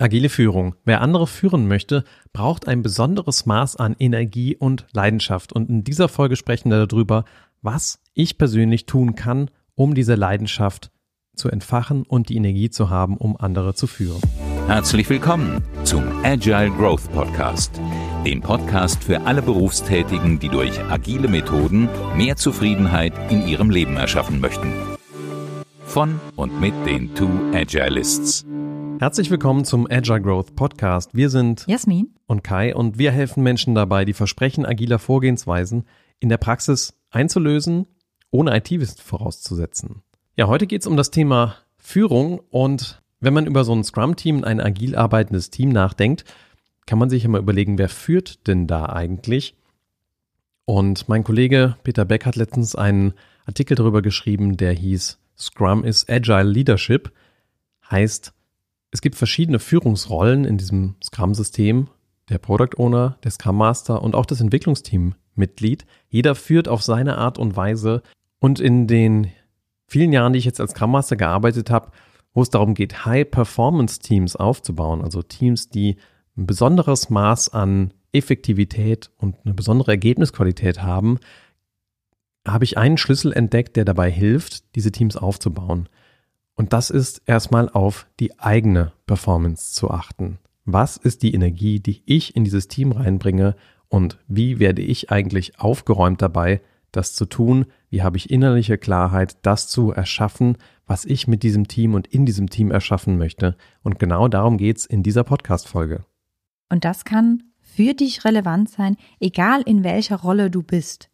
Agile Führung. Wer andere führen möchte, braucht ein besonderes Maß an Energie und Leidenschaft. Und in dieser Folge sprechen wir darüber, was ich persönlich tun kann, um diese Leidenschaft zu entfachen und die Energie zu haben, um andere zu führen. Herzlich willkommen zum Agile Growth Podcast, dem Podcast für alle Berufstätigen, die durch agile Methoden mehr Zufriedenheit in ihrem Leben erschaffen möchten. Von und mit den Two Agilists. Herzlich willkommen zum Agile Growth Podcast. Wir sind Jasmin und Kai und wir helfen Menschen dabei, die Versprechen agiler Vorgehensweisen in der Praxis einzulösen, ohne IT-Wissen vorauszusetzen. Ja, heute geht es um das Thema Führung und wenn man über so ein Scrum-Team, ein agil arbeitendes Team nachdenkt, kann man sich immer überlegen, wer führt denn da eigentlich? Und mein Kollege Peter Beck hat letztens einen Artikel darüber geschrieben, der hieß Scrum is Agile Leadership, heißt, es gibt verschiedene Führungsrollen in diesem Scrum-System. Der Product Owner, der Scrum Master und auch das Entwicklungsteam-Mitglied. Jeder führt auf seine Art und Weise. Und in den vielen Jahren, die ich jetzt als Scrum Master gearbeitet habe, wo es darum geht, High-Performance-Teams aufzubauen, also Teams, die ein besonderes Maß an Effektivität und eine besondere Ergebnisqualität haben, habe ich einen Schlüssel entdeckt, der dabei hilft, diese Teams aufzubauen. Und das ist erstmal auf die eigene Performance zu achten. Was ist die Energie, die ich in dieses Team reinbringe und wie werde ich eigentlich aufgeräumt dabei, das zu tun? Wie habe ich innerliche Klarheit, das zu erschaffen, was ich mit diesem Team und in diesem Team erschaffen möchte? Und genau darum geht's in dieser Podcast-Folge. Und das kann für dich relevant sein, egal in welcher Rolle du bist.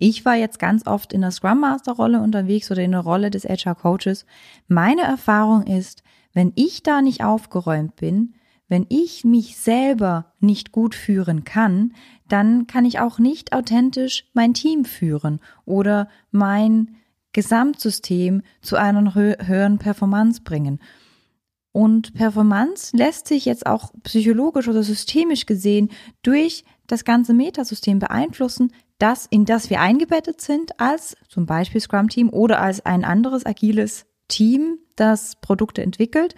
Ich war jetzt ganz oft in der Scrum Master Rolle unterwegs oder in der Rolle des HR Coaches. Meine Erfahrung ist, wenn ich da nicht aufgeräumt bin, wenn ich mich selber nicht gut führen kann, dann kann ich auch nicht authentisch mein Team führen oder mein Gesamtsystem zu einer höheren Performance bringen. Und Performance lässt sich jetzt auch psychologisch oder systemisch gesehen durch das ganze Metasystem beeinflussen, das, in das wir eingebettet sind als zum Beispiel Scrum Team oder als ein anderes agiles Team, das Produkte entwickelt.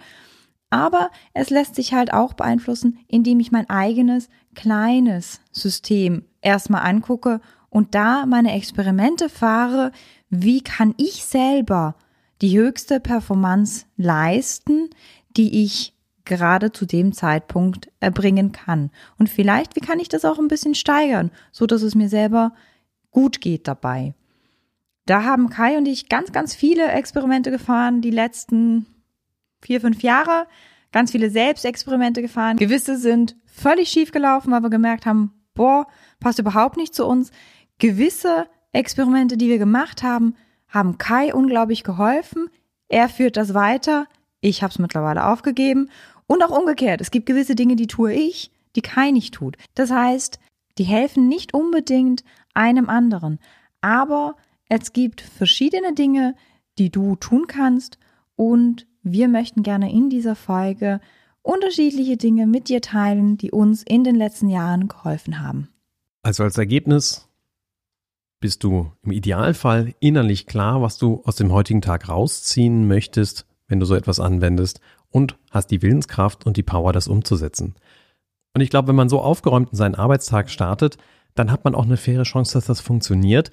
Aber es lässt sich halt auch beeinflussen, indem ich mein eigenes kleines System erstmal angucke und da meine Experimente fahre, wie kann ich selber die höchste Performance leisten, die ich gerade zu dem Zeitpunkt erbringen kann. Und vielleicht, wie kann ich das auch ein bisschen steigern, so dass es mir selber gut geht dabei. Da haben Kai und ich ganz, ganz viele Experimente gefahren, die letzten vier, fünf Jahre. Ganz viele Selbstexperimente gefahren. Gewisse sind völlig schief gelaufen, weil wir gemerkt haben, boah, passt überhaupt nicht zu uns. Gewisse Experimente, die wir gemacht haben, haben Kai unglaublich geholfen. Er führt das weiter. Ich habe es mittlerweile aufgegeben. Und auch umgekehrt. Es gibt gewisse Dinge, die tue ich, die Kai nicht tut. Das heißt, die helfen nicht unbedingt einem anderen. Aber es gibt verschiedene Dinge, die du tun kannst. Und wir möchten gerne in dieser Folge unterschiedliche Dinge mit dir teilen, die uns in den letzten Jahren geholfen haben. Also als Ergebnis bist du im Idealfall innerlich klar, was du aus dem heutigen Tag rausziehen möchtest, wenn du so etwas anwendest und hast die Willenskraft und die Power, das umzusetzen. Und ich glaube, wenn man so aufgeräumt in seinen Arbeitstag startet, dann hat man auch eine faire Chance, dass das funktioniert.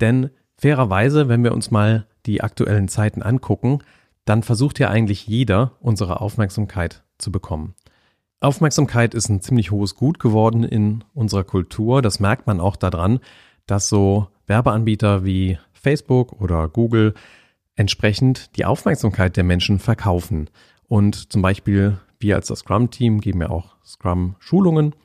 Denn fairerweise, wenn wir uns mal die aktuellen Zeiten angucken, dann versucht ja eigentlich jeder, unsere Aufmerksamkeit zu bekommen. Aufmerksamkeit ist ein ziemlich hohes Gut geworden in unserer Kultur. Das merkt man auch daran, dass so Werbeanbieter wie Facebook oder Google entsprechend die Aufmerksamkeit der Menschen verkaufen. Und zum Beispiel wir als das Scrum-Team geben ja auch Scrum-Schulungen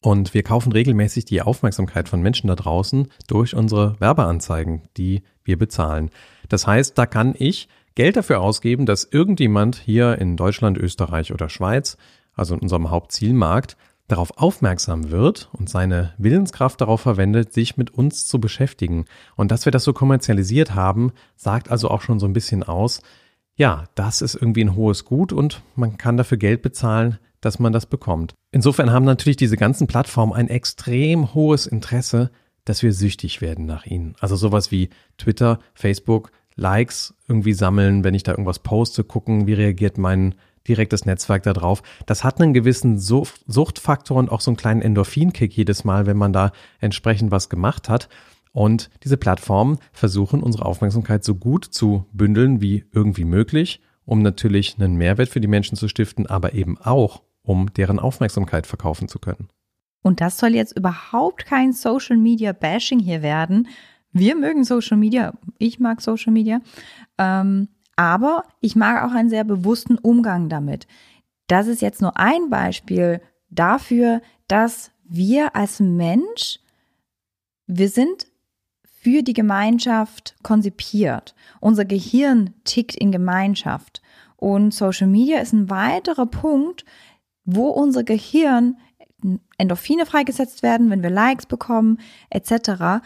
und wir kaufen regelmäßig die Aufmerksamkeit von Menschen da draußen durch unsere Werbeanzeigen, die wir bezahlen. Das heißt, da kann ich Geld dafür ausgeben, dass irgendjemand hier in Deutschland, Österreich oder Schweiz, also in unserem Hauptzielmarkt, darauf aufmerksam wird und seine Willenskraft darauf verwendet, sich mit uns zu beschäftigen. Und dass wir das so kommerzialisiert haben, sagt also auch schon so ein bisschen aus, ja, das ist irgendwie ein hohes Gut und man kann dafür Geld bezahlen, dass man das bekommt. Insofern haben natürlich diese ganzen Plattformen ein extrem hohes Interesse, dass wir süchtig werden nach ihnen. Also sowas wie Twitter, Facebook, Likes irgendwie sammeln, wenn ich da irgendwas poste, gucken, wie reagiert mein direktes Netzwerk da drauf. Das hat einen gewissen Suchtfaktor und auch so einen kleinen Endorphinkick jedes Mal, wenn man da entsprechend was gemacht hat. Und diese Plattformen versuchen unsere Aufmerksamkeit so gut zu bündeln wie irgendwie möglich, um natürlich einen Mehrwert für die Menschen zu stiften, aber eben auch, um deren Aufmerksamkeit verkaufen zu können. Und das soll jetzt überhaupt kein Social Media Bashing hier werden. Wir mögen Social Media, ich mag Social Media, ähm, aber ich mag auch einen sehr bewussten Umgang damit. Das ist jetzt nur ein Beispiel dafür, dass wir als Mensch, wir sind für die Gemeinschaft konzipiert. Unser Gehirn tickt in Gemeinschaft. Und Social Media ist ein weiterer Punkt, wo unser Gehirn Endorphine freigesetzt werden, wenn wir Likes bekommen, etc.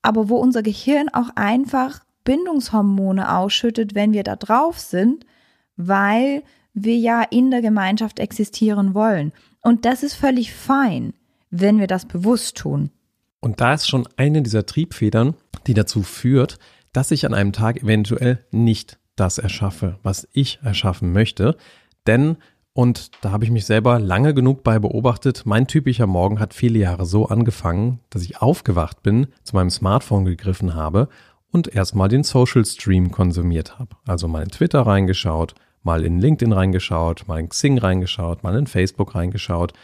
Aber wo unser Gehirn auch einfach Bindungshormone ausschüttet, wenn wir da drauf sind, weil wir ja in der Gemeinschaft existieren wollen. Und das ist völlig fein, wenn wir das bewusst tun. Und da ist schon eine dieser Triebfedern, die dazu führt, dass ich an einem Tag eventuell nicht das erschaffe, was ich erschaffen möchte. Denn und da habe ich mich selber lange genug bei beobachtet. Mein typischer Morgen hat viele Jahre so angefangen, dass ich aufgewacht bin, zu meinem Smartphone gegriffen habe und erstmal den Social Stream konsumiert habe. Also mal in Twitter reingeschaut, mal in LinkedIn reingeschaut, mal in Xing reingeschaut, mal in Facebook reingeschaut,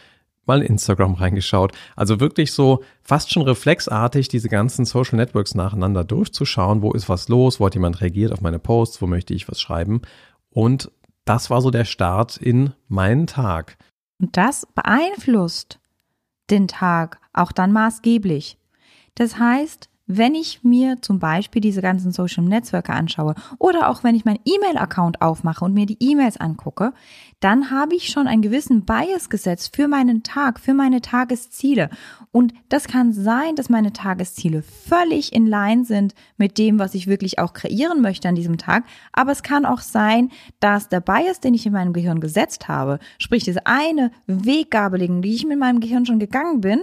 mal in Instagram reingeschaut. Also wirklich so fast schon reflexartig diese ganzen Social Networks nacheinander durchzuschauen. Wo ist was los? Wo hat jemand reagiert auf meine Posts? Wo möchte ich was schreiben? Und das war so der Start in meinen Tag. Und das beeinflusst den Tag auch dann maßgeblich. Das heißt, wenn ich mir zum Beispiel diese ganzen Social Netzwerke anschaue oder auch wenn ich meinen E-Mail-Account aufmache und mir die E-Mails angucke, dann habe ich schon einen gewissen Bias gesetzt für meinen Tag, für meine Tagesziele. Und das kann sein, dass meine Tagesziele völlig in Line sind mit dem, was ich wirklich auch kreieren möchte an diesem Tag. Aber es kann auch sein, dass der Bias, den ich in meinem Gehirn gesetzt habe, sprich diese eine Weggabelung, die ich mit meinem Gehirn schon gegangen bin,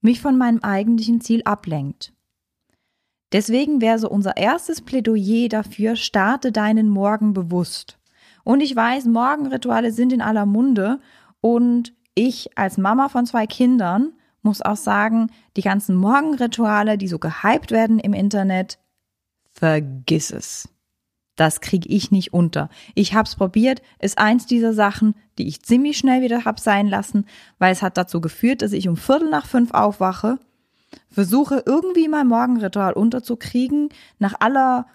mich von meinem eigentlichen Ziel ablenkt. Deswegen wäre so unser erstes Plädoyer dafür, starte deinen Morgen bewusst. Und ich weiß, Morgenrituale sind in aller Munde und ich als Mama von zwei Kindern muss auch sagen, die ganzen Morgenrituale, die so gehypt werden im Internet, vergiss es. Das kriege ich nicht unter. Ich habe es probiert, ist eins dieser Sachen, die ich ziemlich schnell wieder hab sein lassen, weil es hat dazu geführt, dass ich um Viertel nach fünf aufwache versuche irgendwie mein Morgenritual unterzukriegen, nach aller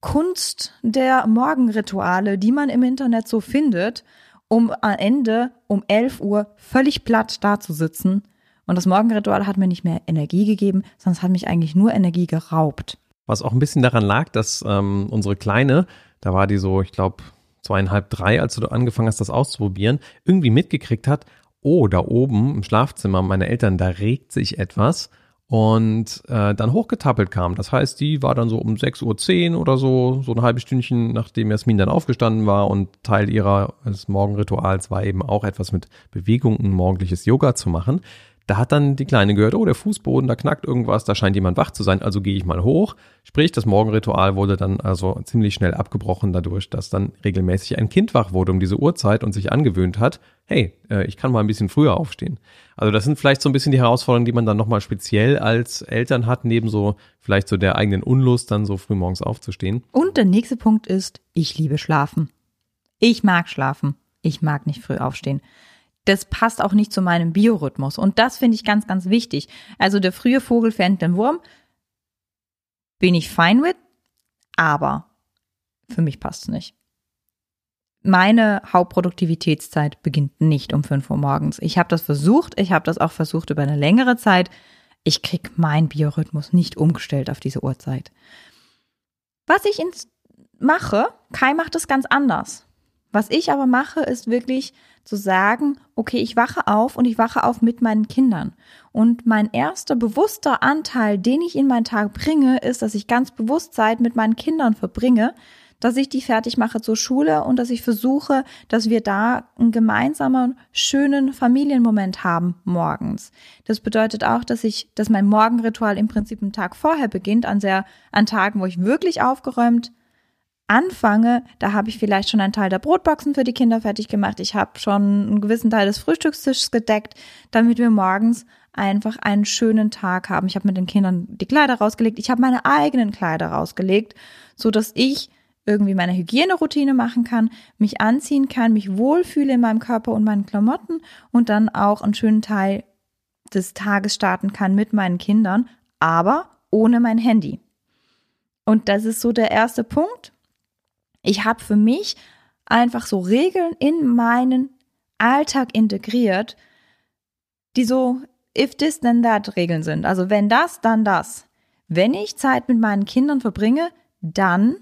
Kunst der Morgenrituale, die man im Internet so findet, um am Ende um 11 Uhr völlig platt dazusitzen. Und das Morgenritual hat mir nicht mehr Energie gegeben, sondern es hat mich eigentlich nur Energie geraubt. Was auch ein bisschen daran lag, dass ähm, unsere Kleine, da war die so, ich glaube, zweieinhalb, drei, als du angefangen hast, das auszuprobieren, irgendwie mitgekriegt hat, oh, da oben im Schlafzimmer meiner Eltern, da regt sich etwas und äh, dann hochgetappelt kam. Das heißt, die war dann so um 6.10 Uhr oder so, so ein halbes Stündchen, nachdem Jasmin dann aufgestanden war und Teil ihres Morgenrituals war eben auch etwas mit Bewegung, ein morgendliches Yoga zu machen. Da hat dann die Kleine gehört, oh, der Fußboden, da knackt irgendwas, da scheint jemand wach zu sein, also gehe ich mal hoch. Sprich, das Morgenritual wurde dann also ziemlich schnell abgebrochen dadurch, dass dann regelmäßig ein Kind wach wurde um diese Uhrzeit und sich angewöhnt hat, hey, äh, ich kann mal ein bisschen früher aufstehen. Also das sind vielleicht so ein bisschen die Herausforderungen, die man dann nochmal speziell als Eltern hat, neben so vielleicht so der eigenen Unlust, dann so früh morgens aufzustehen. Und der nächste Punkt ist, ich liebe schlafen. Ich mag schlafen. Ich mag nicht früh aufstehen das passt auch nicht zu meinem Biorhythmus. Und das finde ich ganz, ganz wichtig. Also der frühe Vogel fängt den Wurm. Bin ich fein mit, aber für mich passt es nicht. Meine Hauptproduktivitätszeit beginnt nicht um 5 Uhr morgens. Ich habe das versucht, ich habe das auch versucht über eine längere Zeit. Ich kriege meinen Biorhythmus nicht umgestellt auf diese Uhrzeit. Was ich mache, Kai macht es ganz anders. Was ich aber mache, ist wirklich zu sagen, okay, ich wache auf und ich wache auf mit meinen Kindern. Und mein erster bewusster Anteil, den ich in meinen Tag bringe, ist, dass ich ganz bewusst Zeit mit meinen Kindern verbringe, dass ich die fertig mache zur Schule und dass ich versuche, dass wir da einen gemeinsamen, schönen Familienmoment haben morgens. Das bedeutet auch, dass ich, dass mein Morgenritual im Prinzip einen Tag vorher beginnt, an sehr, an Tagen, wo ich wirklich aufgeräumt anfange, da habe ich vielleicht schon einen Teil der Brotboxen für die Kinder fertig gemacht. Ich habe schon einen gewissen Teil des Frühstückstisches gedeckt, damit wir morgens einfach einen schönen Tag haben. Ich habe mit den Kindern die Kleider rausgelegt. Ich habe meine eigenen Kleider rausgelegt, so dass ich irgendwie meine Hygieneroutine machen kann, mich anziehen kann, mich wohlfühle in meinem Körper und meinen Klamotten und dann auch einen schönen Teil des Tages starten kann mit meinen Kindern, aber ohne mein Handy. Und das ist so der erste Punkt. Ich habe für mich einfach so Regeln in meinen Alltag integriert, die so if this then that Regeln sind. Also wenn das, dann das. Wenn ich Zeit mit meinen Kindern verbringe, dann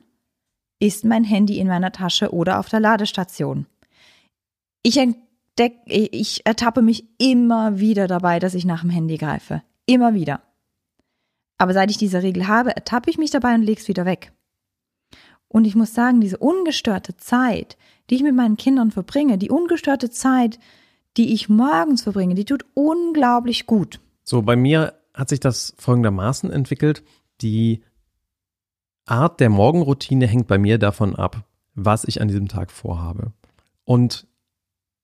ist mein Handy in meiner Tasche oder auf der Ladestation. Ich entdecke, ich ertappe mich immer wieder dabei, dass ich nach dem Handy greife. Immer wieder. Aber seit ich diese Regel habe, ertappe ich mich dabei und lege es wieder weg. Und ich muss sagen, diese ungestörte Zeit, die ich mit meinen Kindern verbringe, die ungestörte Zeit, die ich morgens verbringe, die tut unglaublich gut. So, bei mir hat sich das folgendermaßen entwickelt. Die Art der Morgenroutine hängt bei mir davon ab, was ich an diesem Tag vorhabe. Und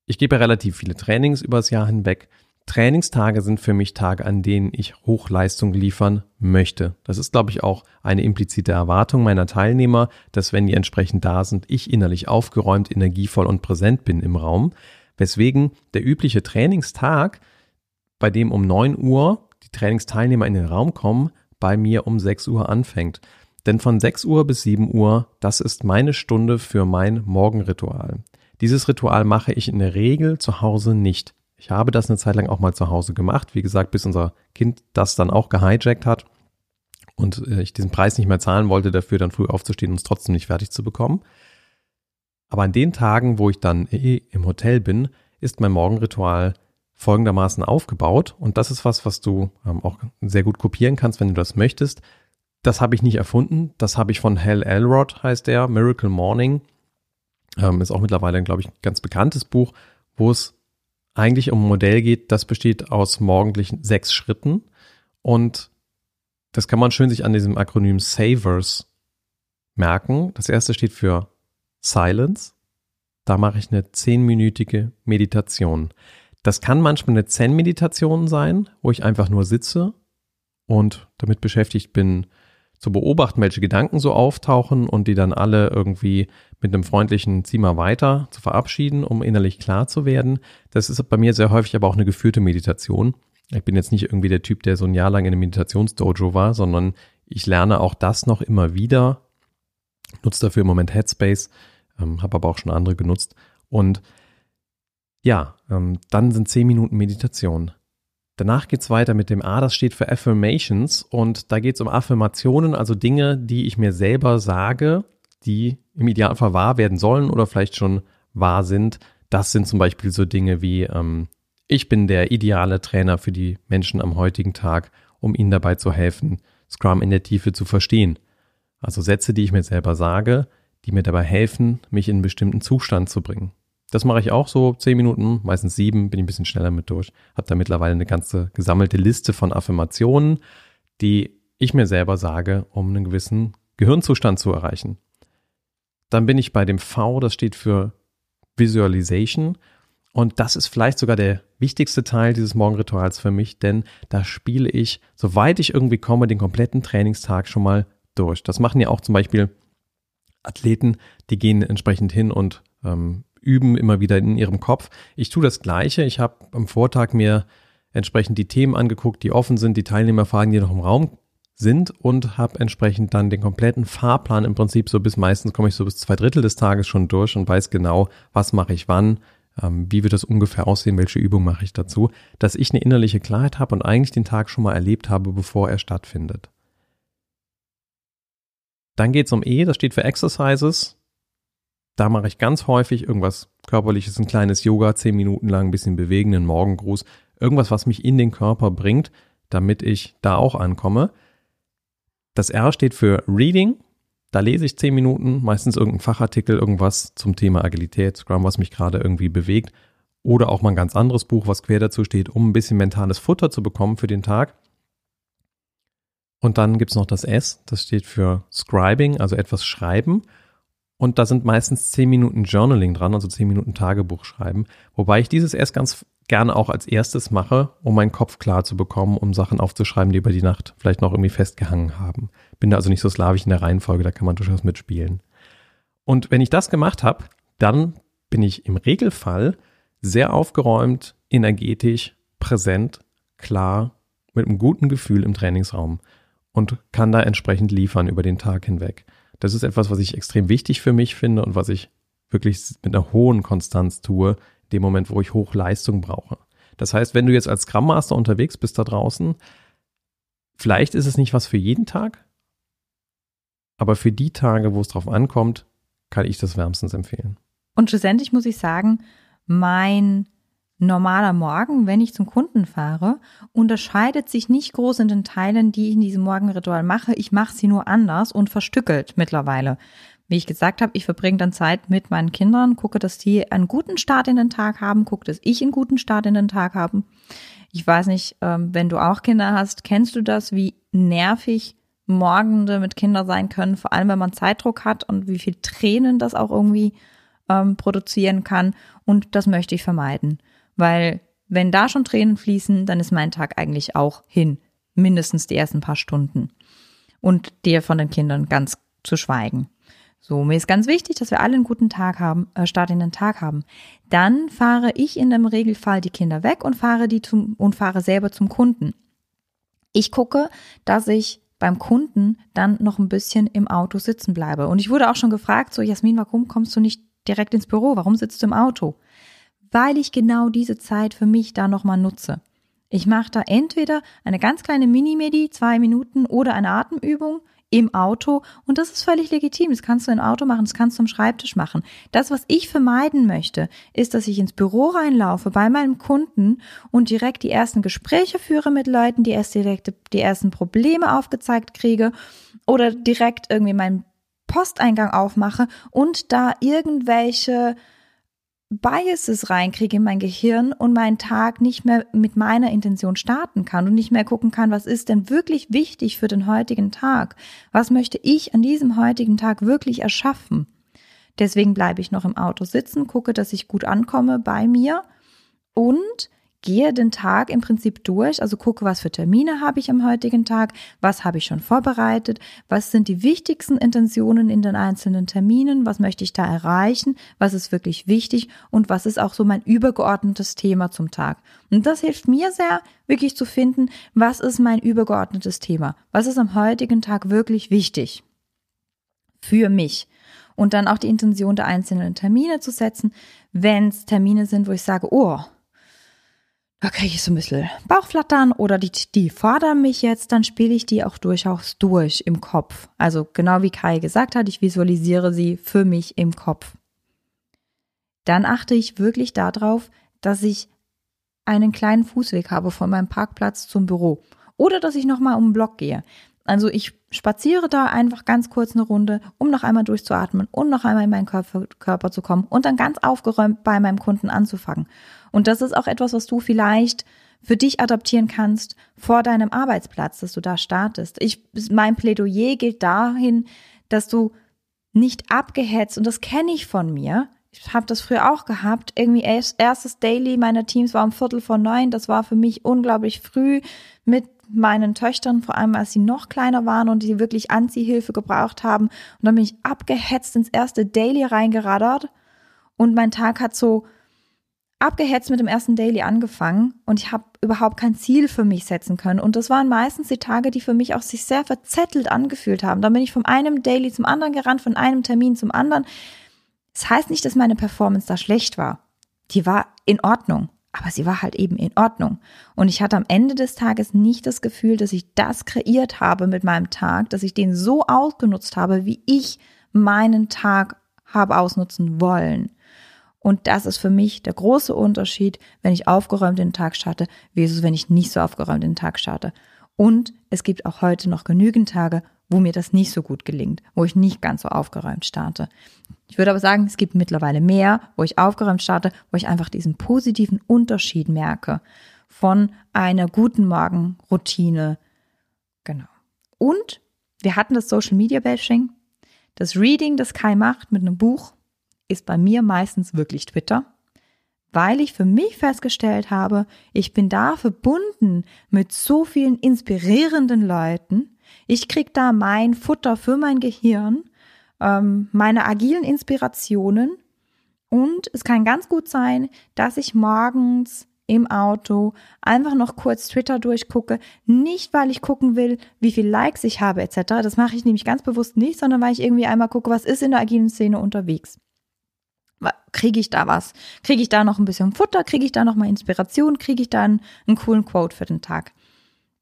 ich gebe relativ viele Trainings übers Jahr hinweg. Trainingstage sind für mich Tage, an denen ich Hochleistung liefern möchte. Das ist, glaube ich, auch eine implizite Erwartung meiner Teilnehmer, dass wenn die entsprechend da sind, ich innerlich aufgeräumt, energievoll und präsent bin im Raum. Weswegen der übliche Trainingstag, bei dem um 9 Uhr die Trainingsteilnehmer in den Raum kommen, bei mir um 6 Uhr anfängt. Denn von 6 Uhr bis 7 Uhr, das ist meine Stunde für mein Morgenritual. Dieses Ritual mache ich in der Regel zu Hause nicht. Ich habe das eine Zeit lang auch mal zu Hause gemacht, wie gesagt, bis unser Kind das dann auch gehijackt hat und äh, ich diesen Preis nicht mehr zahlen wollte, dafür dann früh aufzustehen und es trotzdem nicht fertig zu bekommen. Aber an den Tagen, wo ich dann eh im Hotel bin, ist mein Morgenritual folgendermaßen aufgebaut und das ist was, was du ähm, auch sehr gut kopieren kannst, wenn du das möchtest. Das habe ich nicht erfunden. Das habe ich von Hal Elrod, heißt der, Miracle Morning. Ähm, ist auch mittlerweile, glaube ich, ein ganz bekanntes Buch, wo es eigentlich um ein Modell geht, das besteht aus morgendlichen sechs Schritten. Und das kann man schön sich an diesem Akronym SAVERS merken. Das erste steht für Silence. Da mache ich eine zehnminütige Meditation. Das kann manchmal eine Zen-Meditation sein, wo ich einfach nur sitze und damit beschäftigt bin, zu beobachten, welche Gedanken so auftauchen und die dann alle irgendwie mit einem freundlichen mal weiter zu verabschieden, um innerlich klar zu werden. Das ist bei mir sehr häufig aber auch eine geführte Meditation. Ich bin jetzt nicht irgendwie der Typ, der so ein Jahr lang in einem Meditationsdojo war, sondern ich lerne auch das noch immer wieder, nutze dafür im Moment Headspace, ähm, habe aber auch schon andere genutzt. Und ja, ähm, dann sind zehn Minuten Meditation. Danach geht's weiter mit dem A, das steht für Affirmations und da geht's um Affirmationen, also Dinge, die ich mir selber sage, die im Idealfall wahr werden sollen oder vielleicht schon wahr sind. Das sind zum Beispiel so Dinge wie ähm, ich bin der ideale Trainer für die Menschen am heutigen Tag, um ihnen dabei zu helfen, Scrum in der Tiefe zu verstehen. Also Sätze, die ich mir selber sage, die mir dabei helfen, mich in einen bestimmten Zustand zu bringen. Das mache ich auch so zehn Minuten, meistens sieben, bin ich ein bisschen schneller mit durch. Habe da mittlerweile eine ganze gesammelte Liste von Affirmationen, die ich mir selber sage, um einen gewissen Gehirnzustand zu erreichen. Dann bin ich bei dem V, das steht für Visualization. Und das ist vielleicht sogar der wichtigste Teil dieses Morgenrituals für mich, denn da spiele ich, soweit ich irgendwie komme, den kompletten Trainingstag schon mal durch. Das machen ja auch zum Beispiel Athleten, die gehen entsprechend hin und ähm, üben immer wieder in ihrem Kopf. Ich tue das Gleiche. Ich habe am Vortag mir entsprechend die Themen angeguckt, die offen sind, die Teilnehmerfragen, die noch im Raum sind und habe entsprechend dann den kompletten Fahrplan im Prinzip so bis meistens komme ich so bis zwei Drittel des Tages schon durch und weiß genau, was mache ich wann, ähm, wie wird das ungefähr aussehen, welche Übung mache ich dazu, dass ich eine innerliche Klarheit habe und eigentlich den Tag schon mal erlebt habe, bevor er stattfindet. Dann geht es um E, das steht für Exercises. Da mache ich ganz häufig irgendwas körperliches, ein kleines Yoga, zehn Minuten lang, ein bisschen bewegen, einen Morgengruß, irgendwas, was mich in den Körper bringt, damit ich da auch ankomme. Das R steht für Reading. Da lese ich zehn Minuten, meistens irgendein Fachartikel, irgendwas zum Thema Agilität, Scrum, was mich gerade irgendwie bewegt. Oder auch mal ein ganz anderes Buch, was quer dazu steht, um ein bisschen mentales Futter zu bekommen für den Tag. Und dann gibt's noch das S, das steht für Scribing, also etwas schreiben. Und da sind meistens zehn Minuten Journaling dran, also zehn Minuten Tagebuch schreiben. Wobei ich dieses erst ganz gerne auch als erstes mache, um meinen Kopf klar zu bekommen, um Sachen aufzuschreiben, die über die Nacht vielleicht noch irgendwie festgehangen haben. Bin da also nicht so slawisch in der Reihenfolge, da kann man durchaus mitspielen. Und wenn ich das gemacht habe, dann bin ich im Regelfall sehr aufgeräumt, energetisch, präsent, klar, mit einem guten Gefühl im Trainingsraum und kann da entsprechend liefern über den Tag hinweg. Das ist etwas, was ich extrem wichtig für mich finde und was ich wirklich mit einer hohen Konstanz tue, dem Moment, wo ich Hochleistung brauche. Das heißt, wenn du jetzt als Scrum Master unterwegs bist da draußen, vielleicht ist es nicht was für jeden Tag, aber für die Tage, wo es drauf ankommt, kann ich das wärmstens empfehlen. Und schlussendlich muss ich sagen, mein normaler Morgen, wenn ich zum Kunden fahre, unterscheidet sich nicht groß in den Teilen, die ich in diesem Morgenritual mache. Ich mache sie nur anders und verstückelt mittlerweile. Wie ich gesagt habe, ich verbringe dann Zeit mit meinen Kindern, gucke, dass die einen guten Start in den Tag haben, gucke, dass ich einen guten Start in den Tag habe. Ich weiß nicht, ähm, wenn du auch Kinder hast, kennst du das, wie nervig Morgende mit Kindern sein können, vor allem wenn man Zeitdruck hat und wie viel Tränen das auch irgendwie ähm, produzieren kann. Und das möchte ich vermeiden, weil wenn da schon Tränen fließen, dann ist mein Tag eigentlich auch hin, mindestens die ersten paar Stunden. Und dir von den Kindern ganz zu schweigen. So, mir ist ganz wichtig, dass wir alle einen guten Tag haben, äh, Start in den Tag haben. Dann fahre ich in dem Regelfall die Kinder weg und fahre die zum und fahre selber zum Kunden. Ich gucke, dass ich beim Kunden dann noch ein bisschen im Auto sitzen bleibe. Und ich wurde auch schon gefragt, so Jasmin, warum kommst du nicht direkt ins Büro? Warum sitzt du im Auto? Weil ich genau diese Zeit für mich da nochmal nutze. Ich mache da entweder eine ganz kleine Mini-Medi, zwei Minuten oder eine Atemübung im Auto und das ist völlig legitim. Das kannst du im Auto machen, das kannst du am Schreibtisch machen. Das, was ich vermeiden möchte, ist, dass ich ins Büro reinlaufe bei meinem Kunden und direkt die ersten Gespräche führe mit Leuten, die erst direkt die ersten Probleme aufgezeigt kriege oder direkt irgendwie meinen Posteingang aufmache und da irgendwelche Biases reinkriege in mein Gehirn und meinen Tag nicht mehr mit meiner Intention starten kann und nicht mehr gucken kann, was ist denn wirklich wichtig für den heutigen Tag? Was möchte ich an diesem heutigen Tag wirklich erschaffen? Deswegen bleibe ich noch im Auto sitzen, gucke, dass ich gut ankomme bei mir und gehe den Tag im Prinzip durch, also gucke, was für Termine habe ich am heutigen Tag, was habe ich schon vorbereitet, was sind die wichtigsten Intentionen in den einzelnen Terminen, was möchte ich da erreichen, was ist wirklich wichtig und was ist auch so mein übergeordnetes Thema zum Tag. Und das hilft mir sehr, wirklich zu finden, was ist mein übergeordnetes Thema, was ist am heutigen Tag wirklich wichtig für mich und dann auch die Intention der einzelnen Termine zu setzen, wenn es Termine sind, wo ich sage, oh, da kriege ich so ein bisschen Bauchflattern oder die, die fordern mich jetzt, dann spiele ich die auch durchaus durch im Kopf. Also genau wie Kai gesagt hat, ich visualisiere sie für mich im Kopf. Dann achte ich wirklich darauf, dass ich einen kleinen Fußweg habe von meinem Parkplatz zum Büro oder dass ich nochmal um den Block gehe. Also ich spaziere da einfach ganz kurz eine Runde, um noch einmal durchzuatmen und noch einmal in meinen Körper, Körper zu kommen und dann ganz aufgeräumt bei meinem Kunden anzufangen. Und das ist auch etwas, was du vielleicht für dich adaptieren kannst vor deinem Arbeitsplatz, dass du da startest. Ich, mein Plädoyer gilt dahin, dass du nicht abgehetzt, und das kenne ich von mir, ich habe das früher auch gehabt, irgendwie erstes Daily meiner Teams war um Viertel vor neun, das war für mich unglaublich früh mit meinen Töchtern, vor allem als sie noch kleiner waren und die wirklich Anziehhilfe gebraucht haben. Und dann bin ich abgehetzt ins erste Daily reingeraddert und mein Tag hat so abgehetzt mit dem ersten Daily angefangen und ich habe überhaupt kein Ziel für mich setzen können. Und das waren meistens die Tage, die für mich auch sich sehr verzettelt angefühlt haben. Dann bin ich von einem Daily zum anderen gerannt, von einem Termin zum anderen. Das heißt nicht, dass meine Performance da schlecht war. Die war in Ordnung, aber sie war halt eben in Ordnung. Und ich hatte am Ende des Tages nicht das Gefühl, dass ich das kreiert habe mit meinem Tag, dass ich den so ausgenutzt habe, wie ich meinen Tag habe ausnutzen wollen. Und das ist für mich der große Unterschied, wenn ich aufgeräumt den Tag starte, versus wenn ich nicht so aufgeräumt den Tag starte. Und es gibt auch heute noch genügend Tage, wo mir das nicht so gut gelingt, wo ich nicht ganz so aufgeräumt starte. Ich würde aber sagen, es gibt mittlerweile mehr, wo ich aufgeräumt starte, wo ich einfach diesen positiven Unterschied merke von einer guten Morgenroutine. Genau. Und wir hatten das Social Media Bashing. Das Reading, das Kai macht mit einem Buch, ist bei mir meistens wirklich Twitter, weil ich für mich festgestellt habe, ich bin da verbunden mit so vielen inspirierenden Leuten. Ich krieg da mein Futter für mein Gehirn, ähm, meine agilen Inspirationen und es kann ganz gut sein, dass ich morgens im Auto einfach noch kurz Twitter durchgucke. Nicht, weil ich gucken will, wie viel Likes ich habe etc. Das mache ich nämlich ganz bewusst nicht, sondern weil ich irgendwie einmal gucke, was ist in der agilen Szene unterwegs. Kriege ich da was? Kriege ich da noch ein bisschen Futter? Kriege ich da noch mal Inspiration? Kriege ich da einen, einen coolen Quote für den Tag?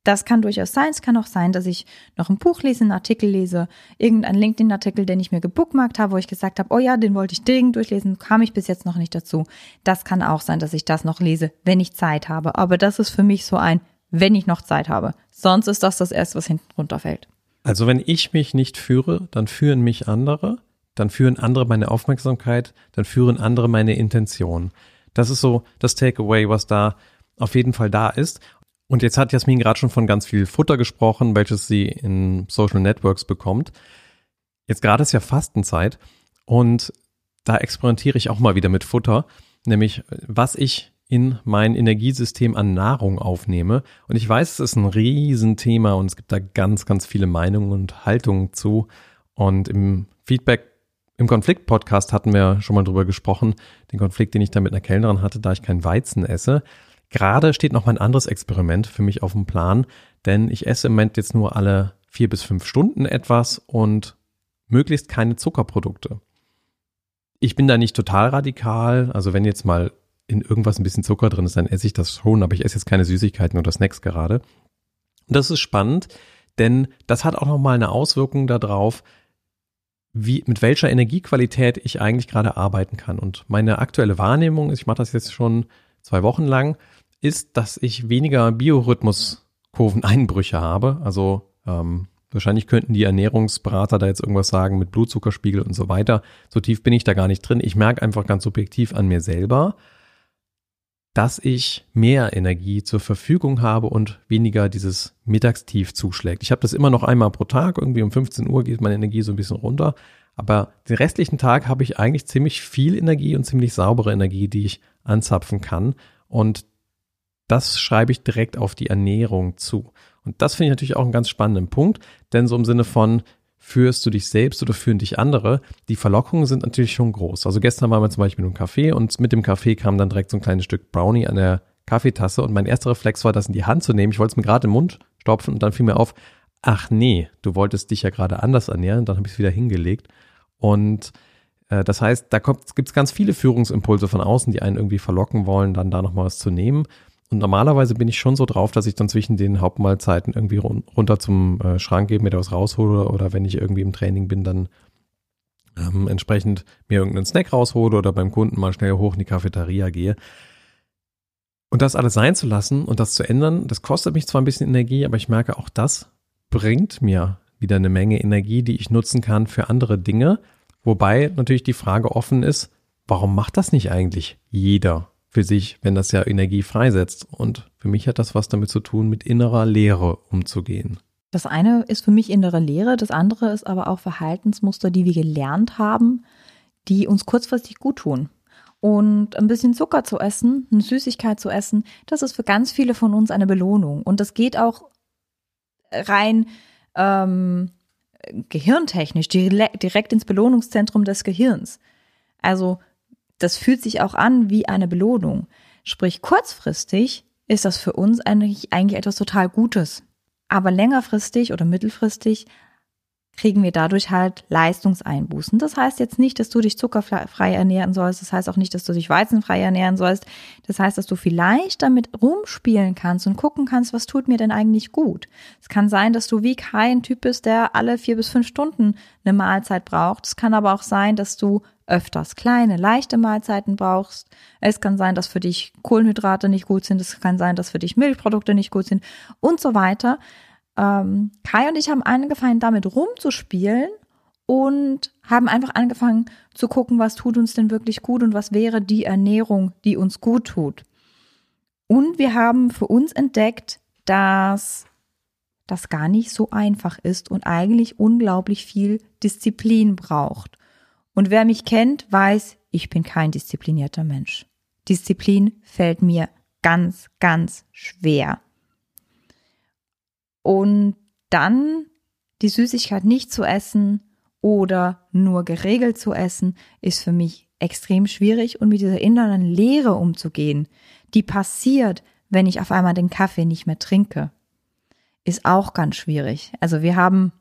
Das kann durchaus sein. Es kann auch sein, dass ich noch ein Buch lese, einen Artikel lese, irgendeinen LinkedIn-Artikel, den ich mir gebookmarkt habe, wo ich gesagt habe, oh ja, den wollte ich dringend durchlesen, kam ich bis jetzt noch nicht dazu. Das kann auch sein, dass ich das noch lese, wenn ich Zeit habe. Aber das ist für mich so ein, wenn ich noch Zeit habe. Sonst ist das das erste, was hinten runterfällt. Also wenn ich mich nicht führe, dann führen mich andere, dann führen andere meine Aufmerksamkeit, dann führen andere meine Intention. Das ist so das Takeaway, was da auf jeden Fall da ist. Und jetzt hat Jasmin gerade schon von ganz viel Futter gesprochen, welches sie in Social Networks bekommt. Jetzt gerade ist ja Fastenzeit und da experimentiere ich auch mal wieder mit Futter, nämlich was ich in mein Energiesystem an Nahrung aufnehme. Und ich weiß, es ist ein Riesenthema und es gibt da ganz, ganz viele Meinungen und Haltungen zu. Und im Feedback, im Konflikt-Podcast hatten wir schon mal drüber gesprochen, den Konflikt, den ich da mit einer Kellnerin hatte, da ich kein Weizen esse. Gerade steht noch mal ein anderes Experiment für mich auf dem Plan, denn ich esse im Moment jetzt nur alle vier bis fünf Stunden etwas und möglichst keine Zuckerprodukte. Ich bin da nicht total radikal, also wenn jetzt mal in irgendwas ein bisschen Zucker drin ist, dann esse ich das schon, aber ich esse jetzt keine Süßigkeiten oder Snacks gerade. Und das ist spannend, denn das hat auch noch mal eine Auswirkung darauf, wie, mit welcher Energiequalität ich eigentlich gerade arbeiten kann. Und meine aktuelle Wahrnehmung ist, ich mache das jetzt schon zwei Wochen lang, ist, dass ich weniger Biorhythmuskurveneinbrüche habe. Also ähm, wahrscheinlich könnten die Ernährungsberater da jetzt irgendwas sagen mit Blutzuckerspiegel und so weiter. So tief bin ich da gar nicht drin. Ich merke einfach ganz subjektiv an mir selber, dass ich mehr Energie zur Verfügung habe und weniger dieses Mittagstief zuschlägt. Ich habe das immer noch einmal pro Tag, irgendwie um 15 Uhr geht meine Energie so ein bisschen runter, aber den restlichen Tag habe ich eigentlich ziemlich viel Energie und ziemlich saubere Energie, die ich anzapfen kann und das schreibe ich direkt auf die Ernährung zu. Und das finde ich natürlich auch einen ganz spannenden Punkt, denn so im Sinne von, führst du dich selbst oder führen dich andere, die Verlockungen sind natürlich schon groß. Also gestern waren wir zum Beispiel mit einem Kaffee und mit dem Kaffee kam dann direkt so ein kleines Stück Brownie an der Kaffeetasse und mein erster Reflex war, das in die Hand zu nehmen. Ich wollte es mir gerade im Mund stopfen und dann fiel mir auf, ach nee, du wolltest dich ja gerade anders ernähren. Dann habe ich es wieder hingelegt. Und äh, das heißt, da gibt es ganz viele Führungsimpulse von außen, die einen irgendwie verlocken wollen, dann da nochmal was zu nehmen. Und normalerweise bin ich schon so drauf, dass ich dann zwischen den Hauptmahlzeiten irgendwie run runter zum äh, Schrank gehe, mir da was raushole oder wenn ich irgendwie im Training bin, dann ähm, entsprechend mir irgendeinen Snack raushole oder beim Kunden mal schnell hoch in die Cafeteria gehe. Und das alles sein zu lassen und das zu ändern, das kostet mich zwar ein bisschen Energie, aber ich merke, auch das bringt mir wieder eine Menge Energie, die ich nutzen kann für andere Dinge. Wobei natürlich die Frage offen ist, warum macht das nicht eigentlich jeder? Für sich, wenn das ja Energie freisetzt. Und für mich hat das was damit zu tun, mit innerer Leere umzugehen. Das eine ist für mich innere Lehre, das andere ist aber auch Verhaltensmuster, die wir gelernt haben, die uns kurzfristig gut tun. Und ein bisschen Zucker zu essen, eine Süßigkeit zu essen, das ist für ganz viele von uns eine Belohnung. Und das geht auch rein ähm, gehirntechnisch, direkt ins Belohnungszentrum des Gehirns. Also das fühlt sich auch an wie eine Belohnung. Sprich, kurzfristig ist das für uns eigentlich, eigentlich etwas total Gutes. Aber längerfristig oder mittelfristig kriegen wir dadurch halt Leistungseinbußen. Das heißt jetzt nicht, dass du dich zuckerfrei ernähren sollst. Das heißt auch nicht, dass du dich weizenfrei ernähren sollst. Das heißt, dass du vielleicht damit rumspielen kannst und gucken kannst, was tut mir denn eigentlich gut. Es kann sein, dass du wie kein Typ bist, der alle vier bis fünf Stunden eine Mahlzeit braucht. Es kann aber auch sein, dass du öfters kleine, leichte Mahlzeiten brauchst. Es kann sein, dass für dich Kohlenhydrate nicht gut sind. Es kann sein, dass für dich Milchprodukte nicht gut sind und so weiter. Ähm, Kai und ich haben angefangen, damit rumzuspielen und haben einfach angefangen zu gucken, was tut uns denn wirklich gut und was wäre die Ernährung, die uns gut tut. Und wir haben für uns entdeckt, dass das gar nicht so einfach ist und eigentlich unglaublich viel Disziplin braucht. Und wer mich kennt, weiß, ich bin kein disziplinierter Mensch. Disziplin fällt mir ganz, ganz schwer. Und dann die Süßigkeit nicht zu essen oder nur geregelt zu essen, ist für mich extrem schwierig und mit dieser inneren Leere umzugehen, die passiert, wenn ich auf einmal den Kaffee nicht mehr trinke, ist auch ganz schwierig. Also wir haben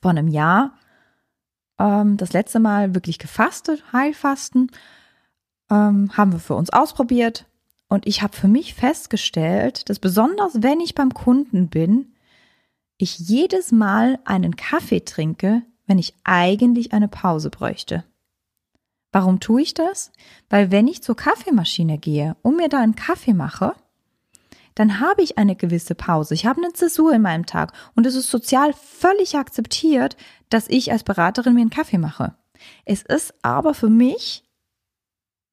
vor einem Jahr ähm, das letzte Mal wirklich gefastet, Heilfasten, ähm, haben wir für uns ausprobiert und ich habe für mich festgestellt, dass besonders wenn ich beim Kunden bin, ich jedes Mal einen Kaffee trinke, wenn ich eigentlich eine Pause bräuchte. Warum tue ich das? Weil wenn ich zur Kaffeemaschine gehe und mir da einen Kaffee mache, dann habe ich eine gewisse Pause. Ich habe eine Zäsur in meinem Tag und es ist sozial völlig akzeptiert, dass ich als Beraterin mir einen Kaffee mache. Es ist aber für mich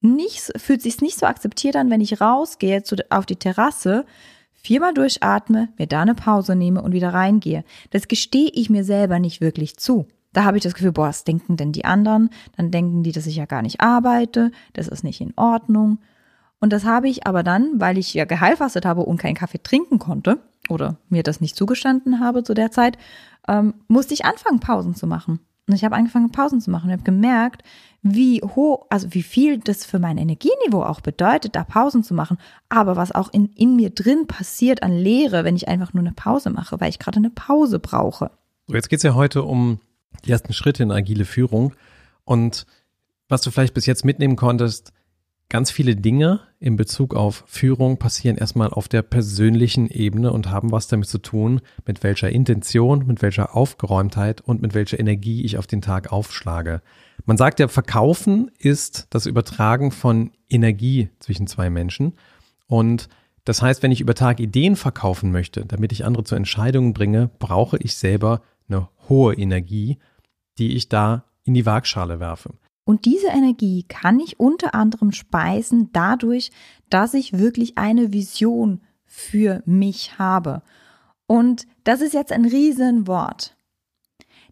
nicht, fühlt sich nicht so akzeptiert an, wenn ich rausgehe zu, auf die Terrasse, viermal durchatme, mir da eine Pause nehme und wieder reingehe. Das gestehe ich mir selber nicht wirklich zu. Da habe ich das Gefühl, boah, was denken denn die anderen? Dann denken die, dass ich ja gar nicht arbeite, das ist nicht in Ordnung. Und das habe ich aber dann, weil ich ja geheilfastet habe und keinen Kaffee trinken konnte oder mir das nicht zugestanden habe zu der Zeit, ähm, musste ich anfangen, Pausen zu machen. Und ich habe angefangen, Pausen zu machen und habe gemerkt, wie hoch, also wie viel das für mein Energieniveau auch bedeutet, da Pausen zu machen, aber was auch in, in mir drin passiert an Leere, wenn ich einfach nur eine Pause mache, weil ich gerade eine Pause brauche. So, jetzt geht's ja heute um die ersten Schritte in agile Führung. Und was du vielleicht bis jetzt mitnehmen konntest, ganz viele Dinge in Bezug auf Führung passieren erstmal auf der persönlichen Ebene und haben was damit zu tun, mit welcher Intention, mit welcher Aufgeräumtheit und mit welcher Energie ich auf den Tag aufschlage. Man sagt ja, Verkaufen ist das Übertragen von Energie zwischen zwei Menschen. Und das heißt, wenn ich über Tag Ideen verkaufen möchte, damit ich andere zu Entscheidungen bringe, brauche ich selber eine hohe Energie, die ich da in die Waagschale werfe. Und diese Energie kann ich unter anderem speisen dadurch, dass ich wirklich eine Vision für mich habe. Und das ist jetzt ein Riesenwort.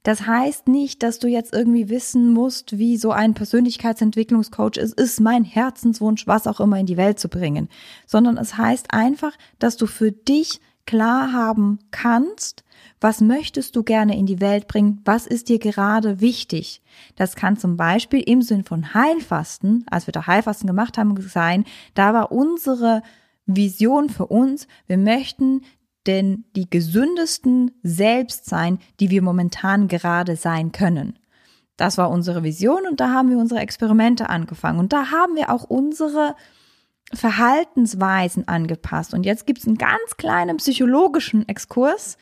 Das heißt nicht, dass du jetzt irgendwie wissen musst, wie so ein Persönlichkeitsentwicklungscoach ist, ist mein Herzenswunsch, was auch immer in die Welt zu bringen, sondern es heißt einfach, dass du für dich klar haben kannst, was möchtest du gerne in die Welt bringen? Was ist dir gerade wichtig? Das kann zum Beispiel im Sinn von Heilfasten, als wir da Heilfasten gemacht haben, sein, da war unsere Vision für uns, wir möchten denn die gesündesten selbst sein, die wir momentan gerade sein können. Das war unsere Vision und da haben wir unsere Experimente angefangen und da haben wir auch unsere Verhaltensweisen angepasst. Und jetzt gibt es einen ganz kleinen psychologischen Exkurs,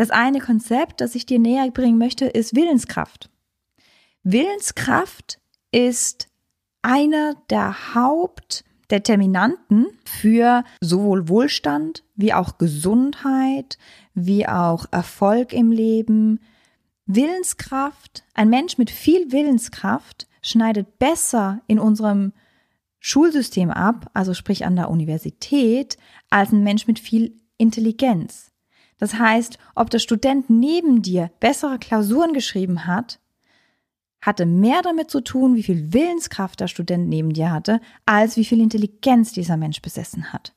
das eine Konzept, das ich dir näher bringen möchte, ist Willenskraft. Willenskraft ist einer der Hauptdeterminanten für sowohl Wohlstand wie auch Gesundheit, wie auch Erfolg im Leben. Willenskraft, ein Mensch mit viel Willenskraft schneidet besser in unserem Schulsystem ab, also sprich an der Universität, als ein Mensch mit viel Intelligenz. Das heißt, ob der Student neben dir bessere Klausuren geschrieben hat, hatte mehr damit zu tun, wie viel Willenskraft der Student neben dir hatte, als wie viel Intelligenz dieser Mensch besessen hat.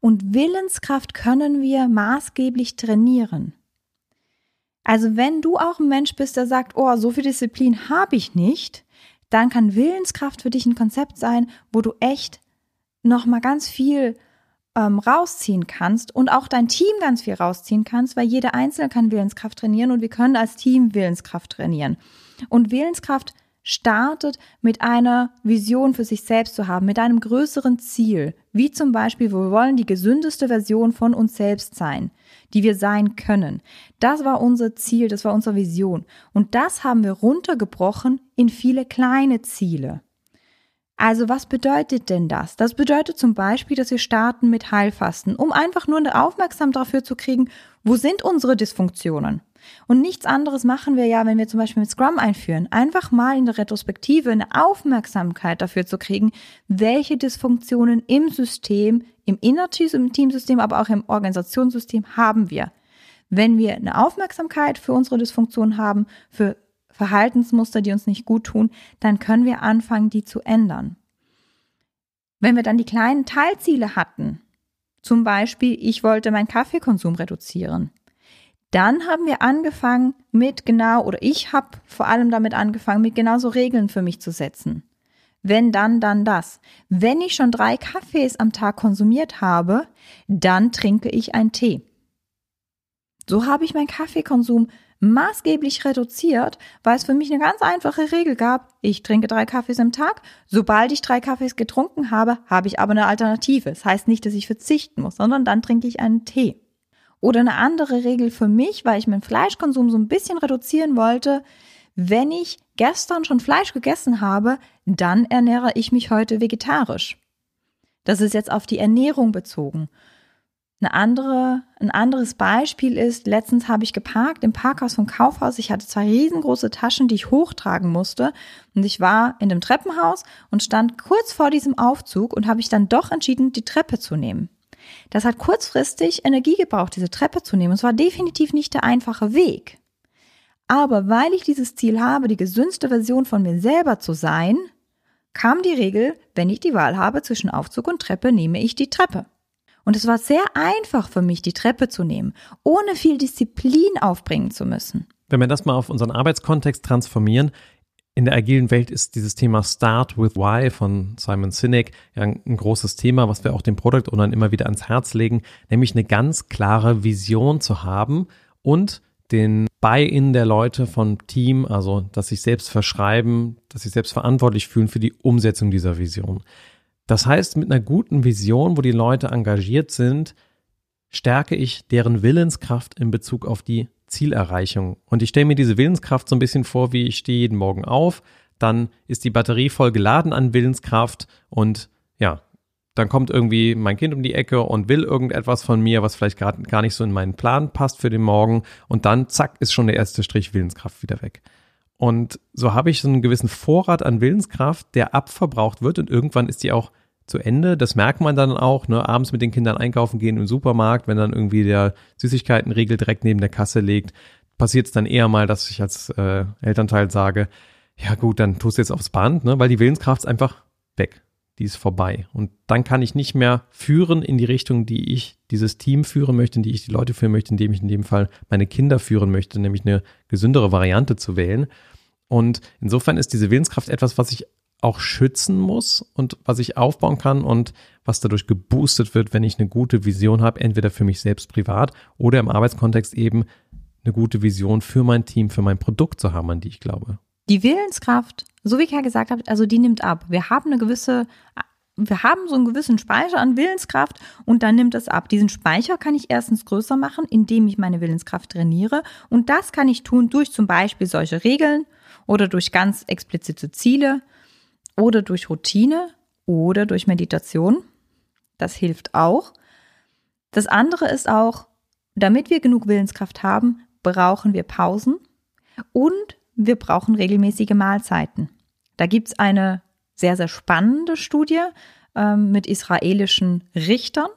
Und Willenskraft können wir maßgeblich trainieren. Also wenn du auch ein Mensch bist, der sagt, oh, so viel Disziplin habe ich nicht, dann kann Willenskraft für dich ein Konzept sein, wo du echt noch mal ganz viel ähm, rausziehen kannst und auch dein Team ganz viel rausziehen kannst, weil jeder Einzelne kann Willenskraft trainieren und wir können als Team Willenskraft trainieren. Und Willenskraft startet mit einer Vision für sich selbst zu haben, mit einem größeren Ziel, wie zum Beispiel, wir wollen die gesündeste Version von uns selbst sein, die wir sein können. Das war unser Ziel, das war unsere Vision. Und das haben wir runtergebrochen in viele kleine Ziele. Also was bedeutet denn das? Das bedeutet zum Beispiel, dass wir starten mit Heilfasten, um einfach nur eine Aufmerksamkeit dafür zu kriegen, wo sind unsere Dysfunktionen? Und nichts anderes machen wir ja, wenn wir zum Beispiel mit Scrum einführen. Einfach mal in der Retrospektive eine Aufmerksamkeit dafür zu kriegen, welche Dysfunktionen im System, im Inner-Teamsystem, aber auch im Organisationssystem haben wir. Wenn wir eine Aufmerksamkeit für unsere Dysfunktion haben, für Verhaltensmuster, die uns nicht gut tun, dann können wir anfangen, die zu ändern. Wenn wir dann die kleinen Teilziele hatten, zum Beispiel, ich wollte meinen Kaffeekonsum reduzieren, dann haben wir angefangen mit genau, oder ich habe vor allem damit angefangen, mit genauso Regeln für mich zu setzen. Wenn dann, dann das. Wenn ich schon drei Kaffees am Tag konsumiert habe, dann trinke ich einen Tee. So habe ich meinen Kaffeekonsum maßgeblich reduziert, weil es für mich eine ganz einfache Regel gab. Ich trinke drei Kaffees am Tag. Sobald ich drei Kaffees getrunken habe, habe ich aber eine Alternative. Das heißt nicht, dass ich verzichten muss, sondern dann trinke ich einen Tee. Oder eine andere Regel für mich, weil ich meinen Fleischkonsum so ein bisschen reduzieren wollte. Wenn ich gestern schon Fleisch gegessen habe, dann ernähre ich mich heute vegetarisch. Das ist jetzt auf die Ernährung bezogen. Eine andere, ein anderes Beispiel ist, letztens habe ich geparkt im Parkhaus vom Kaufhaus. Ich hatte zwei riesengroße Taschen, die ich hochtragen musste. Und ich war in dem Treppenhaus und stand kurz vor diesem Aufzug und habe ich dann doch entschieden, die Treppe zu nehmen. Das hat kurzfristig Energie gebraucht, diese Treppe zu nehmen. Es war definitiv nicht der einfache Weg. Aber weil ich dieses Ziel habe, die gesündeste Version von mir selber zu sein, kam die Regel, wenn ich die Wahl habe zwischen Aufzug und Treppe, nehme ich die Treppe. Und es war sehr einfach für mich, die Treppe zu nehmen, ohne viel Disziplin aufbringen zu müssen. Wenn wir das mal auf unseren Arbeitskontext transformieren, in der agilen Welt ist dieses Thema Start with Why von Simon Sinek ja ein großes Thema, was wir auch den Product Ownern immer wieder ans Herz legen, nämlich eine ganz klare Vision zu haben und den Buy-in der Leute vom Team, also dass sich selbst verschreiben, dass sich selbst verantwortlich fühlen für die Umsetzung dieser Vision. Das heißt, mit einer guten Vision, wo die Leute engagiert sind, stärke ich deren Willenskraft in Bezug auf die Zielerreichung. Und ich stelle mir diese Willenskraft so ein bisschen vor, wie ich stehe jeden Morgen auf, dann ist die Batterie voll geladen an Willenskraft und ja, dann kommt irgendwie mein Kind um die Ecke und will irgendetwas von mir, was vielleicht gerade gar nicht so in meinen Plan passt für den Morgen und dann zack ist schon der erste Strich Willenskraft wieder weg. Und so habe ich so einen gewissen Vorrat an Willenskraft, der abverbraucht wird und irgendwann ist die auch zu Ende. Das merkt man dann auch, ne, abends mit den Kindern einkaufen gehen im Supermarkt, wenn dann irgendwie der Süßigkeitenriegel direkt neben der Kasse liegt, passiert es dann eher mal, dass ich als äh, Elternteil sage, ja gut, dann tust du jetzt aufs Band, ne, weil die Willenskraft ist einfach weg. Die ist vorbei. Und dann kann ich nicht mehr führen in die Richtung, die ich dieses Team führen möchte, in die ich die Leute führen möchte, indem ich in dem Fall meine Kinder führen möchte, nämlich eine gesündere Variante zu wählen. Und insofern ist diese Willenskraft etwas, was ich auch schützen muss und was ich aufbauen kann und was dadurch geboostet wird, wenn ich eine gute Vision habe, entweder für mich selbst privat oder im Arbeitskontext eben eine gute Vision für mein Team, für mein Produkt zu haben, an die ich glaube. Die Willenskraft, so wie ich ja gesagt habe, also die nimmt ab. Wir haben eine gewisse, wir haben so einen gewissen Speicher an Willenskraft und dann nimmt es ab. Diesen Speicher kann ich erstens größer machen, indem ich meine Willenskraft trainiere und das kann ich tun durch zum Beispiel solche Regeln oder durch ganz explizite Ziele oder durch Routine oder durch Meditation. Das hilft auch. Das andere ist auch, damit wir genug Willenskraft haben, brauchen wir Pausen und wir brauchen regelmäßige Mahlzeiten. Da gibt es eine sehr, sehr spannende Studie ähm, mit israelischen Richtern.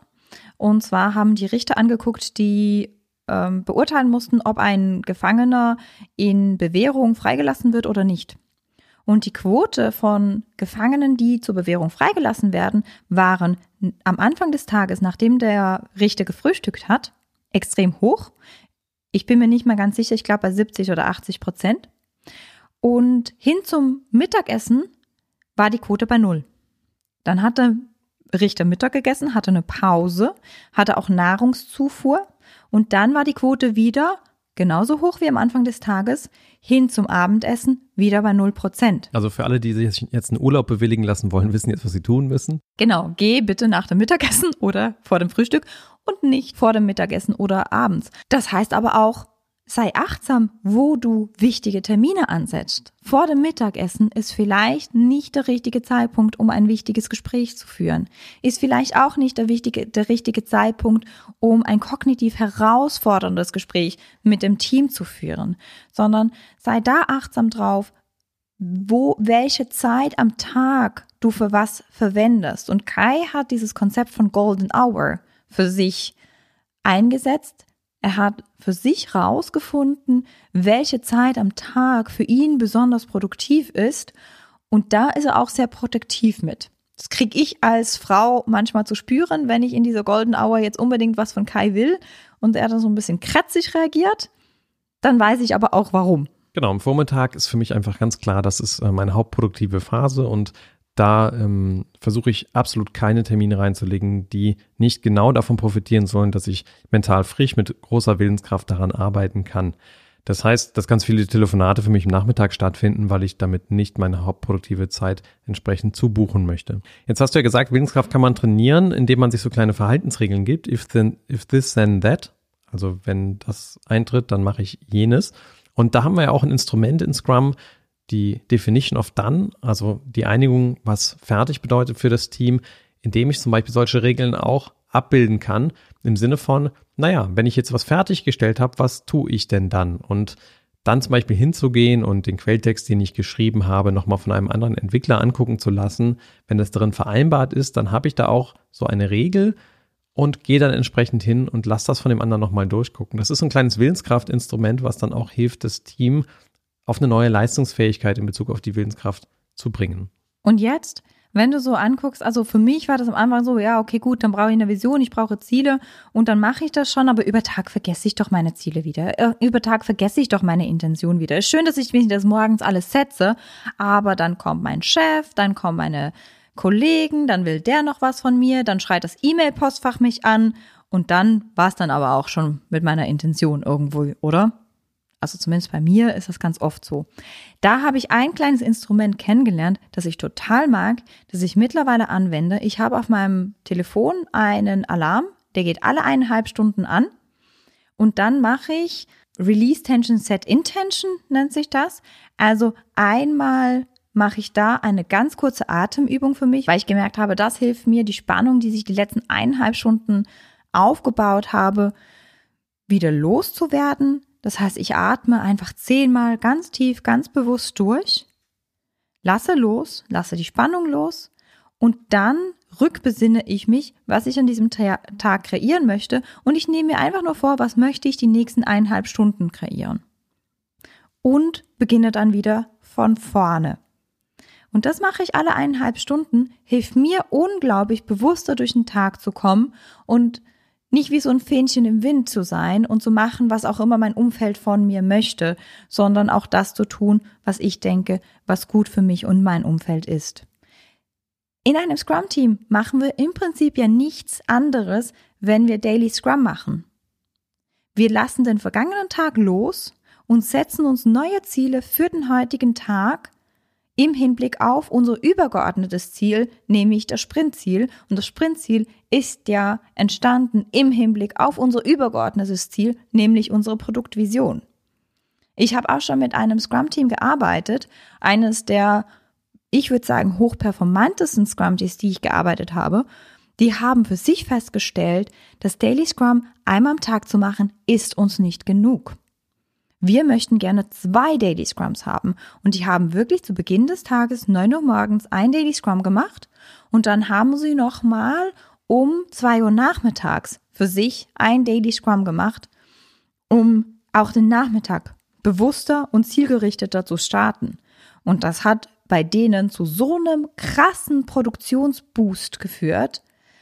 Und zwar haben die Richter angeguckt, die ähm, beurteilen mussten, ob ein Gefangener in Bewährung freigelassen wird oder nicht. Und die Quote von Gefangenen, die zur Bewährung freigelassen werden, waren am Anfang des Tages, nachdem der Richter gefrühstückt hat, extrem hoch. Ich bin mir nicht mal ganz sicher, ich glaube bei 70 oder 80 Prozent. Und hin zum Mittagessen war die Quote bei null. Dann hatte Richter Mittag gegessen, hatte eine Pause, hatte auch Nahrungszufuhr und dann war die Quote wieder genauso hoch wie am Anfang des Tages, hin zum Abendessen wieder bei 0 Prozent. Also für alle, die sich jetzt einen Urlaub bewilligen lassen wollen, wissen jetzt, was sie tun müssen. Genau, geh bitte nach dem Mittagessen oder vor dem Frühstück und nicht vor dem Mittagessen oder abends. Das heißt aber auch, Sei achtsam, wo du wichtige Termine ansetzt. Vor dem Mittagessen ist vielleicht nicht der richtige Zeitpunkt, um ein wichtiges Gespräch zu führen. Ist vielleicht auch nicht der, wichtige, der richtige Zeitpunkt, um ein kognitiv herausforderndes Gespräch mit dem Team zu führen, sondern sei da achtsam drauf, wo, welche Zeit am Tag du für was verwendest. Und Kai hat dieses Konzept von Golden Hour für sich eingesetzt Er hat für sich rausgefunden, welche Zeit am Tag für ihn besonders produktiv ist. Und da ist er auch sehr protektiv mit. Das kriege ich als Frau manchmal zu spüren, wenn ich in dieser Golden Hour jetzt unbedingt was von Kai will und er dann so ein bisschen kratzig reagiert. Dann weiß ich aber auch warum. Genau, am Vormittag ist für mich einfach ganz klar, das ist äh, meine hauptproduktive Phase und da ähm, versuche ich absolut keine Termine reinzulegen, die nicht genau davon profitieren sollen, dass ich mental frisch mit großer Willenskraft daran arbeiten kann. Das heißt, dass ganz viele Telefonate für mich im Nachmittag stattfinden, weil ich damit nicht meine hauptproduktive Zeit entsprechend zubuchen möchte. Jetzt hast du ja gesagt, Willenskraft kann man trainieren, indem man sich so kleine Verhaltensregeln gibt. If, then, if this, then that. Also wenn das eintritt, dann mache ich jenes. Und da haben wir ja auch ein Instrument in Scrum, die Definition of Done, also die Einigung, was fertig bedeutet für das Team, indem ich zum Beispiel solche Regeln auch abbilden kann, im Sinne von, naja, wenn ich jetzt was fertiggestellt habe, was tue ich denn dann? Und dann zum Beispiel hinzugehen und den Quelltext, den ich geschrieben habe, nochmal von einem anderen Entwickler angucken zu lassen. Wenn das darin vereinbart ist, dann habe ich da auch so eine Regel und gehe dann entsprechend hin und lasse das von dem anderen nochmal durchgucken. Das ist ein kleines Willenskraftinstrument, was dann auch hilft, das Team auf eine neue Leistungsfähigkeit in Bezug auf die Willenskraft zu bringen. Und jetzt, wenn du so anguckst, also für mich war das am Anfang so, ja, okay, gut, dann brauche ich eine Vision, ich brauche Ziele und dann mache ich das schon, aber über Tag vergesse ich doch meine Ziele wieder. Äh, über Tag vergesse ich doch meine Intention wieder. Ist schön, dass ich mich das morgens alles setze, aber dann kommt mein Chef, dann kommen meine Kollegen, dann will der noch was von mir, dann schreit das E-Mail-Postfach mich an und dann war es dann aber auch schon mit meiner Intention irgendwo, oder? Also zumindest bei mir ist das ganz oft so. Da habe ich ein kleines Instrument kennengelernt, das ich total mag, das ich mittlerweile anwende. Ich habe auf meinem Telefon einen Alarm, der geht alle eineinhalb Stunden an. Und dann mache ich Release Tension Set Intention, nennt sich das. Also einmal mache ich da eine ganz kurze Atemübung für mich, weil ich gemerkt habe, das hilft mir, die Spannung, die sich die letzten eineinhalb Stunden aufgebaut habe, wieder loszuwerden. Das heißt, ich atme einfach zehnmal ganz tief, ganz bewusst durch, lasse los, lasse die Spannung los und dann rückbesinne ich mich, was ich an diesem Tag kreieren möchte und ich nehme mir einfach nur vor, was möchte ich die nächsten eineinhalb Stunden kreieren. Und beginne dann wieder von vorne. Und das mache ich alle eineinhalb Stunden, hilft mir unglaublich bewusster durch den Tag zu kommen und nicht wie so ein Fähnchen im Wind zu sein und zu machen, was auch immer mein Umfeld von mir möchte, sondern auch das zu tun, was ich denke, was gut für mich und mein Umfeld ist. In einem Scrum-Team machen wir im Prinzip ja nichts anderes, wenn wir Daily Scrum machen. Wir lassen den vergangenen Tag los und setzen uns neue Ziele für den heutigen Tag im Hinblick auf unser übergeordnetes Ziel, nämlich das Sprintziel. Und das Sprintziel ist ja entstanden im Hinblick auf unser übergeordnetes Ziel, nämlich unsere Produktvision. Ich habe auch schon mit einem Scrum-Team gearbeitet, eines der, ich würde sagen, hochperformantesten Scrum-Teams, die ich gearbeitet habe. Die haben für sich festgestellt, dass Daily Scrum einmal am Tag zu machen, ist uns nicht genug. Wir möchten gerne zwei Daily Scrums haben. Und die haben wirklich zu Beginn des Tages, 9 Uhr morgens, ein Daily Scrum gemacht. Und dann haben sie nochmal um 2 Uhr nachmittags für sich ein Daily Scrum gemacht, um auch den Nachmittag bewusster und zielgerichteter zu starten. Und das hat bei denen zu so einem krassen Produktionsboost geführt,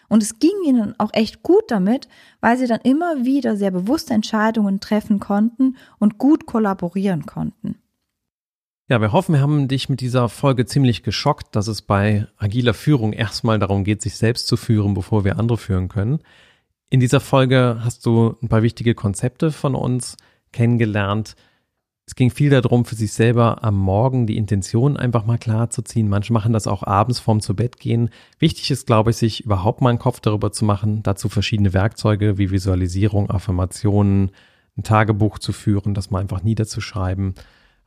und es ging ihnen auch echt gut damit, weil sie dann immer wieder sehr bewusste Entscheidungen treffen konnten und gut kollaborieren konnten. Ja, wir hoffen, wir haben dich mit dieser Folge ziemlich geschockt, dass es bei agiler Führung erstmal darum geht, sich selbst zu führen, bevor wir andere führen können. In dieser Folge hast du ein paar wichtige Konzepte von uns kennengelernt, es ging viel darum, für sich selber am Morgen die Intention einfach mal klar zu ziehen. Manche machen das auch abends vorm zu Bett gehen. Wichtig ist, glaube ich, sich überhaupt mal einen Kopf darüber zu machen, dazu verschiedene Werkzeuge wie Visualisierung, Affirmationen, ein Tagebuch zu führen, das mal einfach niederzuschreiben,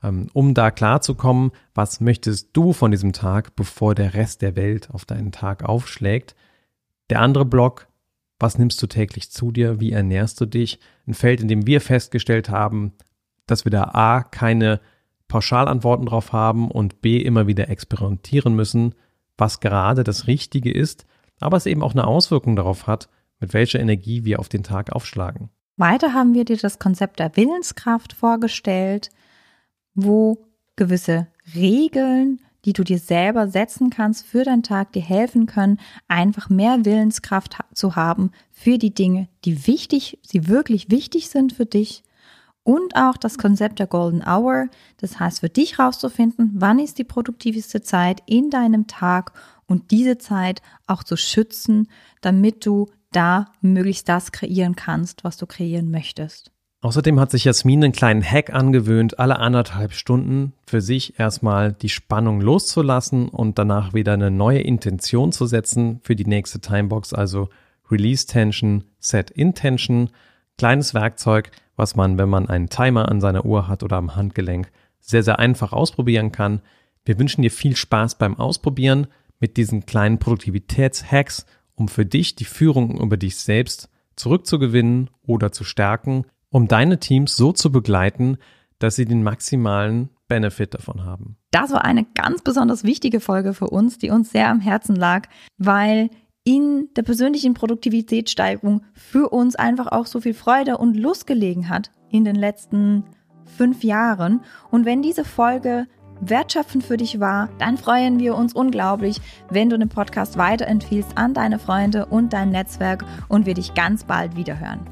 ähm, um da klar zu kommen, was möchtest du von diesem Tag, bevor der Rest der Welt auf deinen Tag aufschlägt. Der andere Block, was nimmst du täglich zu dir? Wie ernährst du dich? Ein Feld, in dem wir festgestellt haben, dass wir da A keine Pauschalantworten drauf haben und B immer wieder experimentieren müssen, was gerade das Richtige ist, aber es eben auch eine Auswirkung darauf hat, mit welcher Energie wir auf den Tag aufschlagen. Weiter haben wir dir das Konzept der Willenskraft vorgestellt, wo gewisse Regeln, die du dir selber setzen kannst für deinen Tag, dir helfen können, einfach mehr Willenskraft zu haben für die Dinge, die wichtig, die wirklich wichtig sind für dich. Und auch das Konzept der Golden Hour, das heißt für dich rauszufinden, wann ist die produktivste Zeit in deinem Tag und diese Zeit auch zu schützen, damit du da möglichst das kreieren kannst, was du kreieren möchtest. Außerdem hat sich Jasmin einen kleinen Hack angewöhnt, alle anderthalb Stunden für sich erstmal die Spannung loszulassen und danach wieder eine neue Intention zu setzen für die nächste Timebox, also Release Tension, Set Intention. Kleines Werkzeug, was man, wenn man einen Timer an seiner Uhr hat oder am Handgelenk, sehr, sehr einfach ausprobieren kann. Wir wünschen dir viel Spaß beim Ausprobieren mit diesen kleinen Produktivitätshacks, um für dich die Führung über dich selbst zurückzugewinnen oder zu stärken um deine Teams so zu begleiten, dass sie den maximalen Benefit davon haben. Das war eine ganz besonders wichtige Folge für uns, die uns sehr am Herzen lag, weil in der persönlichen Produktivitätssteigerung für uns einfach auch so viel Freude und Lust gelegen hat in den letzten fünf Jahren. Und wenn diese Folge wertschöpfend für dich war, dann freuen wir uns unglaublich, wenn du den Podcast weiterempfiehlst an deine Freunde und dein Netzwerk und wir dich ganz bald wiederhören.